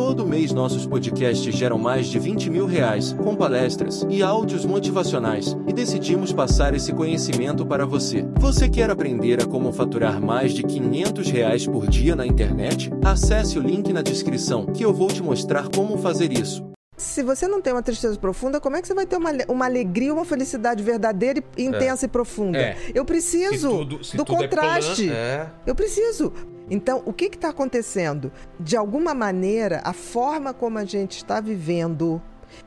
Todo mês nossos podcasts geram mais de 20 mil reais, com palestras e áudios motivacionais, e decidimos passar esse conhecimento para você. Você quer aprender a como faturar mais de 500 reais por dia na internet? Acesse o link na descrição que eu vou te mostrar como fazer isso. Se você não tem uma tristeza profunda, como é que você vai ter uma, uma alegria, uma felicidade verdadeira e intensa e profunda? É. Eu preciso Se tudo- se do é contraste. plan- é. Eu preciso. Então, o que está acontecendo? De alguma maneira, a forma como a gente está vivendo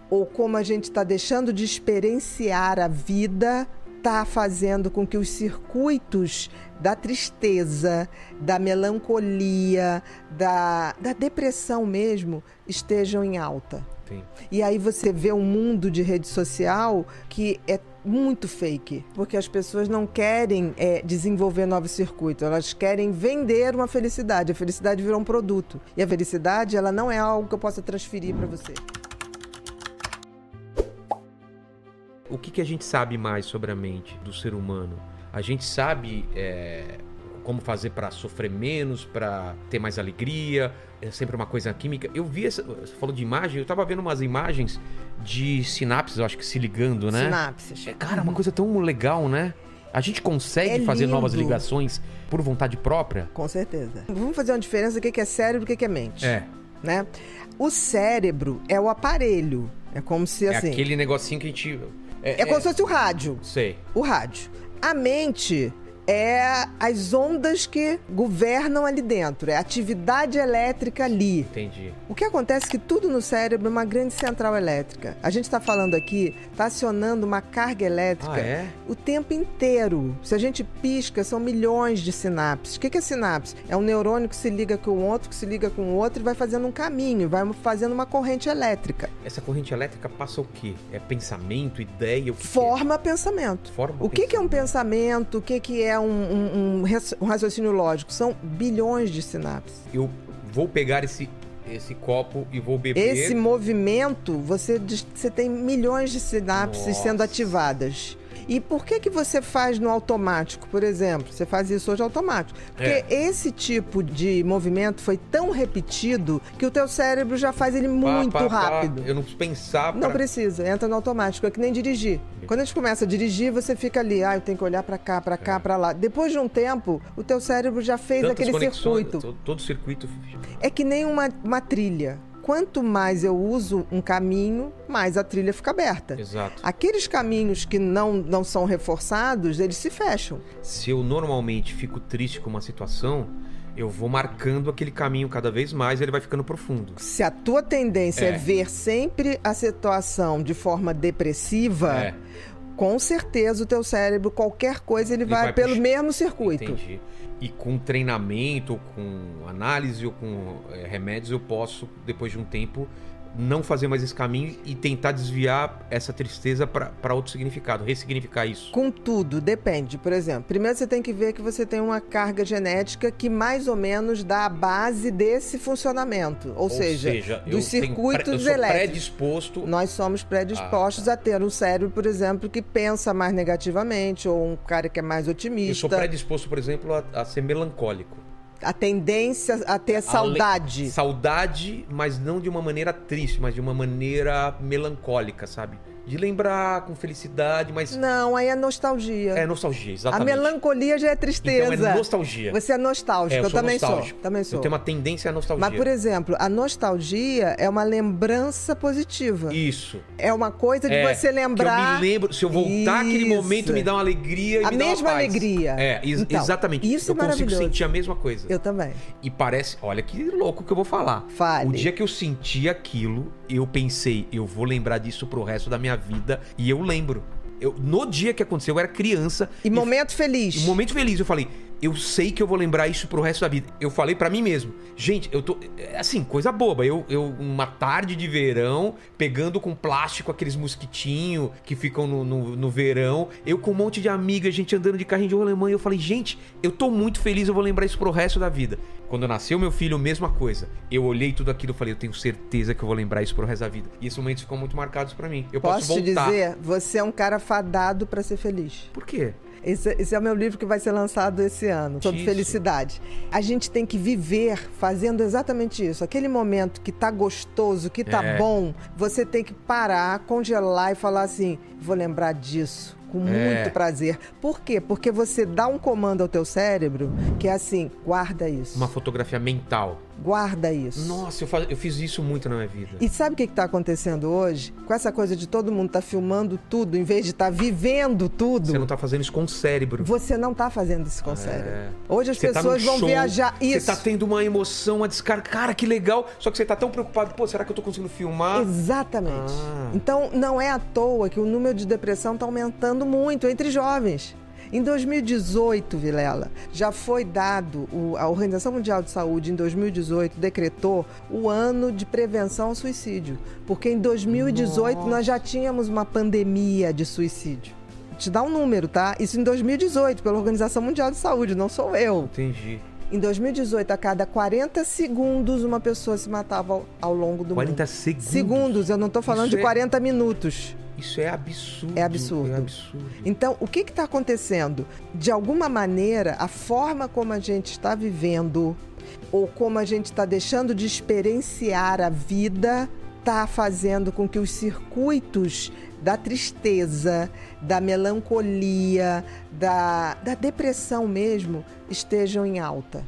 ou como a gente está deixando de experienciar a vida está fazendo com que os circuitos da tristeza, da melancolia, da, da depressão mesmo estejam em alta. Tem. E aí você vê um mundo de rede social que é muito fake, porque as pessoas não querem é, desenvolver novos circuitos, elas querem vender uma felicidade. A felicidade virou um produto. E a felicidade, ela não é algo que eu possa transferir para você. O que, que a gente sabe mais sobre a mente do ser humano? A gente sabe é, como fazer para sofrer menos, para ter mais alegria, é sempre uma coisa química. Eu vi, essa, você falou de imagem, eu tava vendo umas imagens de sinapses, eu acho que se ligando, né? Sinapses. É, cara, uma coisa tão legal, né? A gente consegue É fazer novas ligações por vontade própria? Com certeza. Vamos fazer uma diferença do que é cérebro e o que é mente. É. Né? O cérebro é o aparelho. É como se É assim. aquele negocinho que a gente. É como se fosse o rádio. Sei. o rádio. A mente é as ondas que governam ali dentro, é a atividade elétrica ali. Entendi. O que acontece é que tudo no cérebro é uma grande central elétrica. A gente está falando aqui, está acionando uma carga elétrica Ah, é? o tempo inteiro. Se a gente pisca, são milhões de sinapses. O que é sinapse? É um neurônio que se liga com o outro, que se liga com o outro e vai fazendo um caminho, vai fazendo uma corrente elétrica. Essa corrente elétrica passa o quê? É pensamento, ideia, o que que é? Forma pensamento. Forma O que, que é um pensamento? O que, que é um, um- um um raciocínio lógico? São bilhões de sinapses. Eu vou pegar esse, esse copo e vou beber. Esse movimento, você, você tem milhões de sinapses Nossa. sendo ativadas. E por que, que você faz no automático, por exemplo? Você faz isso hoje automático. Porque É. esse tipo de movimento foi tão repetido que o teu cérebro já faz ele Pá, muito pá, pá. rápido. Eu não preciso pensar Não pra... precisa, entra no automático, é que nem dirigir. Quando a gente começa a dirigir, você fica ali, ah, eu tenho que olhar pra cá, pra cá, pra lá. Depois de um tempo, o teu cérebro já fez É. Tantas aquele circuito. Todo, todo circuito. É que nem uma, uma trilha. Quanto mais eu uso um caminho, mais a trilha fica aberta. Exato. Aqueles caminhos que não, não são reforçados, eles se fecham. Se eu normalmente fico triste com uma situação, eu vou marcando aquele caminho cada vez mais e ele vai ficando profundo. Se a tua tendência é, É. ver sempre a situação de forma depressiva, É. com certeza o teu cérebro, qualquer coisa, ele, Ele vai, vai pelo mesmo circuito. Entendi. E com treinamento, ou com análise ou com é, remédios, eu posso, depois de um tempo, não fazer mais esse caminho e tentar desviar essa tristeza para outro significado, ressignificar isso. Com tudo, depende. Por exemplo, primeiro você tem que ver que você tem uma carga genética que mais ou menos dá a base desse funcionamento. Ou, seja, eu dos tenho circuitos eu sou elétricos. predisposto. Nós somos predispostos Ah, a ter um cérebro, por exemplo, que pensa mais negativamente, ou um cara que é mais Eu otimista. sou predisposto, por exemplo, a, a ser melancólico. A tendência a ter saudade. Saudade, mas não de uma maneira triste, mas de uma maneira melancólica, sabe? De lembrar com felicidade, mas Não, aí é nostalgia. é nostalgia, a exatamente. melancolia já é tristeza. Então é nostalgia. Você é nostálgico, É, eu, eu sou também nostálgico. sou. Também sou. Eu tenho uma tendência à nostalgia. Mas, por exemplo, a nostalgia é uma lembrança positiva. Isso. É uma coisa de É, você lembrar. Eu me lembro, se eu voltar aquele momento, me dá uma alegria e A me dá uma mesma alegria. É, ex- Então, exatamente. isso eu é consigo sentir a mesma coisa. Eu também. E parece, olha que louco que eu vou falar. Fale. O dia que eu senti aquilo, eu pensei, eu vou lembrar disso pro resto da minha vida. E eu lembro. Eu, no dia que aconteceu, eu era criança. E momento feliz. Um momento feliz, eu falei, eu sei que eu vou lembrar isso pro resto da vida. Eu falei pra mim mesmo, gente, eu tô. é Assim, coisa boba. Eu, eu uma tarde de verão, pegando com plástico aqueles mosquitinhos que ficam no, no, no verão, eu com um monte de amigas, gente andando de carrinho de rolemã, e eu falei, gente, eu tô muito feliz, eu vou lembrar isso pro resto da vida. Quando nasceu meu filho, mesma coisa. Eu olhei tudo aquilo e falei, eu tenho certeza que eu vou lembrar isso pro resto da vida. E esses momentos ficam muito marcados pra mim. Eu posso, Posso te voltar. dizer, você é um cara fadado pra ser feliz. Por quê? Esse, esse é o meu livro que vai ser lançado esse ano, sobre Isso. felicidade. A gente tem que viver fazendo exatamente isso. Aquele momento que tá gostoso, que tá É. bom, você tem que parar, congelar e falar assim: vou lembrar disso. Com É. muito prazer. Por quê? Porque você dá um comando ao teu cérebro que é assim: guarda isso. Uma fotografia mental. Guarda isso. Nossa, eu, fa- eu fiz isso muito na minha vida. E sabe o que está acontecendo hoje? Com essa coisa de todo mundo estar filmando tudo, em vez de estar vivendo tudo, Você não tá fazendo isso com o cérebro. você não está fazendo isso com o cérebro. É. Hoje as Você tá pessoas num vão show, viajar. Isso. Você tá tendo uma emoção, uma descarga. Cara, que legal. Só que você tá tão preocupado. Pô, será que eu tô conseguindo filmar? Exatamente. Ah. Então, não é à toa que o número de depressão está aumentando muito entre jovens. Em 2018, Vilela, já foi dado, o- a Organização Mundial de Saúde, em 2018, decretou o ano de prevenção ao suicídio. Porque em 2018 Nossa. nós já tínhamos uma pandemia de suicídio. Te dá um número, tá? Isso em 2018, pela Organização Mundial de Saúde, não sou eu. Entendi. Em 2018, a cada 40 segundos, uma pessoa se matava ao, ao longo do 40 mundo. segundos. Segundos, eu não estou falando Isso de é- 40 minutos. Isso é absurdo. É absurdo. É absurdo. Então, o que está acontecendo? De alguma maneira, a forma como a gente está vivendo, ou como a gente está deixando de experienciar a vida, está fazendo com que os circuitos da tristeza, da melancolia, da, da depressão mesmo, estejam em alta.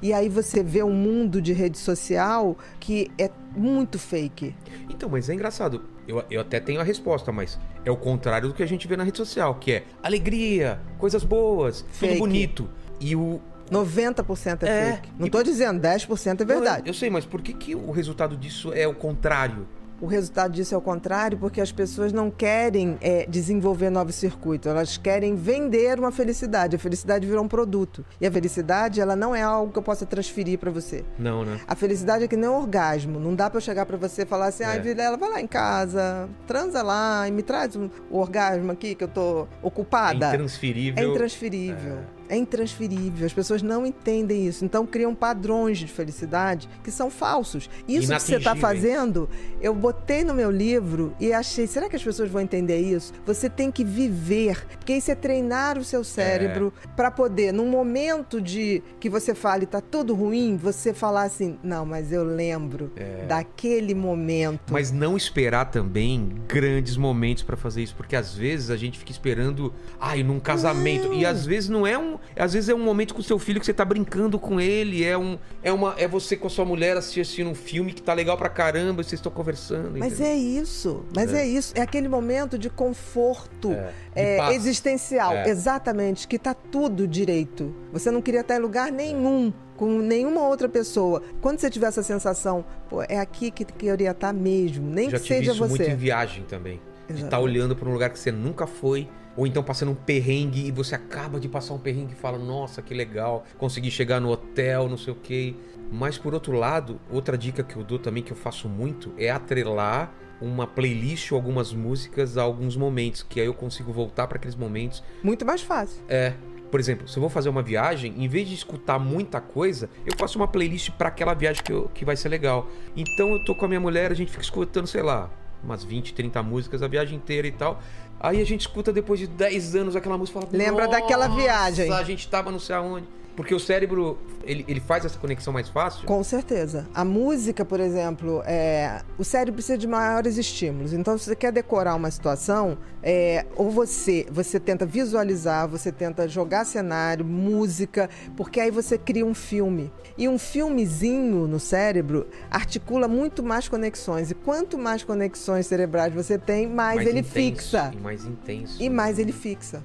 E aí você vê um mundo de rede social que é muito fake. Então, mas é engraçado. Eu, eu até tenho a resposta, mas é o contrário do que a gente vê na rede social, que é alegria, coisas boas, Fake. tudo bonito. E o. 90% é, É, fake. Não e- estou dizendo, 10% é verdade. Eu, eu sei, mas por que, que o resultado disso é o contrário? O resultado disso é o contrário, porque as pessoas não querem é, desenvolver novos circuitos, elas querem vender uma felicidade. A felicidade virou um produto. E a felicidade, ela não é algo que eu possa transferir para você. Não, né? A felicidade é que nem um orgasmo. Não dá para eu chegar para você e falar assim: ai, É. Vilela, vai lá em casa, transa lá e me traz o orgasmo aqui que eu tô ocupada. É intransferível. É intransferível. É. intransferível. As pessoas não entendem isso. Então criam padrões de felicidade que são falsos. Isso que você está fazendo, eu botei no meu livro e achei, será que as pessoas vão entender isso? Você tem que viver, porque isso é treinar o seu cérebro para poder, num momento de que você fale tá tudo ruim, você falar assim, não, mas eu lembro daquele momento. Mas não esperar também grandes momentos pra fazer isso, porque às vezes a gente fica esperando, ai, num casamento, Não. e às vezes não é um, às vezes é um momento com seu filho que você tá brincando com ele, é um, é uma, é você com a sua mulher assistindo um filme que tá legal pra caramba, e vocês estão conversando. Mas entendeu? é isso, mas é. isso. É aquele momento de conforto É, de é, existencial. É. Exatamente, que tá tudo direito. Você não queria estar em lugar nenhum com nenhuma outra pessoa. Quando você tiver essa sensação, pô, é aqui que queria estar mesmo, nem Já que tive seja isso muito você. em viagem também. De estar Exatamente. olhando pra um lugar que você nunca foi, ou então passando um perrengue e você acaba de passar um perrengue e fala, nossa, que legal, consegui chegar no hotel, não sei o quê. Mas por outro lado, outra dica que eu dou também, que eu faço muito, é atrelar uma playlist ou algumas músicas a alguns momentos, que aí eu consigo voltar pra aqueles momentos. Muito mais fácil. É, por exemplo, se eu vou fazer uma viagem, em vez de escutar muita coisa, eu faço uma playlist pra aquela viagem que, eu- que vai ser legal. Então eu tô com a minha mulher, a gente fica escutando, sei lá, umas 20, 30 músicas a viagem inteira e tal. Aí a gente escuta depois de 10 anos aquela música e fala, Lembra daquela "Nossa, viagem." A gente tava não sei aonde. Porque o cérebro, ele, ele faz essa conexão mais fácil. Com certeza. A música, por exemplo, é... o cérebro precisa de maiores estímulos. Então, se você quer decorar uma situação, é... ou você, você tenta visualizar, você tenta jogar cenário, música, porque aí você cria um filme. E um filmezinho no cérebro articula muito mais conexões. E quanto mais conexões cerebrais você tem, mais, ele intenso, fixa. E mais intenso. E mais ele fixa.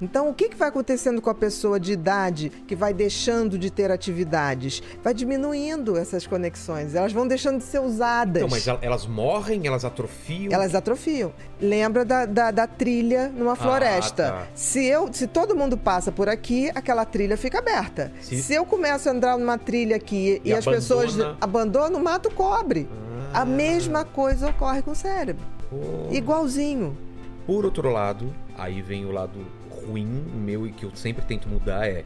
Então, o que, que vai acontecendo com a pessoa de idade que vai deixando de ter atividades? Vai diminuindo essas conexões, elas vão deixando de ser usadas. Então, mas el- elas morrem, elas atrofiam. Elas atrofiam. Lembra da, da, da trilha numa floresta. tá. Se, eu, se todo mundo passa por aqui, aquela trilha fica aberta. Se- Se, eu começo a andar numa trilha aqui e, E as pessoas abandona. abandonam, o mato cobre. Ah. A mesma coisa ocorre com o cérebro. Pô. Igualzinho. Por outro lado, aí vem o lado ruim meu e que eu sempre tento mudar é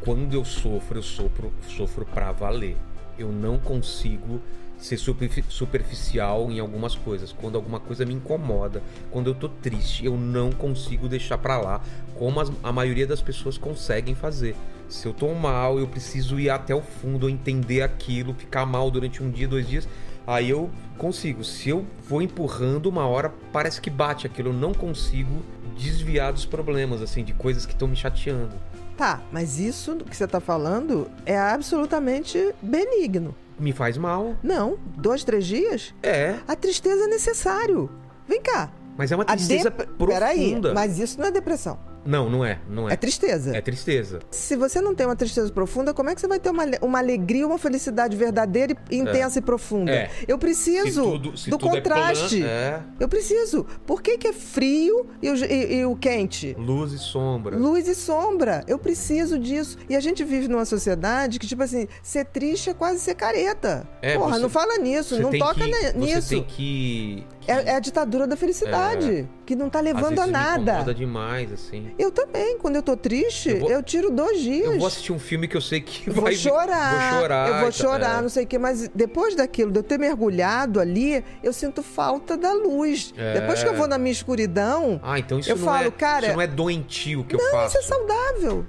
quando eu sofro, eu sofro, sofro pra valer. Eu não consigo ser superficial em algumas coisas. Quando alguma coisa me incomoda, quando eu tô triste, eu não consigo deixar para lá, como as, a maioria das pessoas conseguem fazer. Se eu tô mal, eu preciso ir até o fundo, entender aquilo, ficar mal durante um dia, dois dias, aí eu consigo. Se eu vou empurrando, uma hora parece que bate aquilo, eu não consigo desviar dos problemas, assim, de coisas que estão me chateando. Tá, mas isso que você está falando é absolutamente benigno. Me faz mal. Não, dois, três dias? É. A tristeza é necessário. Vem cá. Mas é uma tristeza profunda. Peraí, mas isso não é depressão. Não, não é, não é. É tristeza. É tristeza. Se você não tem uma tristeza profunda, como é que você vai ter uma, uma alegria, uma felicidade verdadeira, e intensa é. e profunda? É. Eu preciso tudo, do é contraste. É Eu preciso. Por que, que é frio e o, e, e o, quente? Luz e sombra. Luz e sombra. Eu preciso disso. E a gente vive numa sociedade que, tipo assim, ser triste é quase ser careta. É, Porra, você, não fala nisso, não toca que, nisso. Você tem que é, é, a ditadura da felicidade, é. que não tá levando a nada. Me demais, assim. Eu também, quando eu tô triste, eu, vou, eu, tiro dois dias. Eu vou assistir um filme que eu sei que eu vai... Vou chorar. Vou chorar. Eu vou chorar, é. não sei o quê, mas depois daquilo, de eu ter mergulhado ali, eu sinto falta da luz. É. Depois que eu vou na minha escuridão, ah, então isso eu não falo, é, cara... Isso não é doentio que não, eu faço. Não, isso é saudável.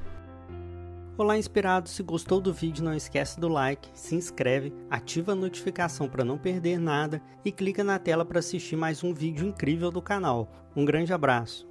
Olá, inspirado! Se gostou do vídeo, não esquece do like, se inscreve, ativa a notificação para não perder nada e clica na tela para assistir mais um vídeo incrível do canal. Um grande abraço!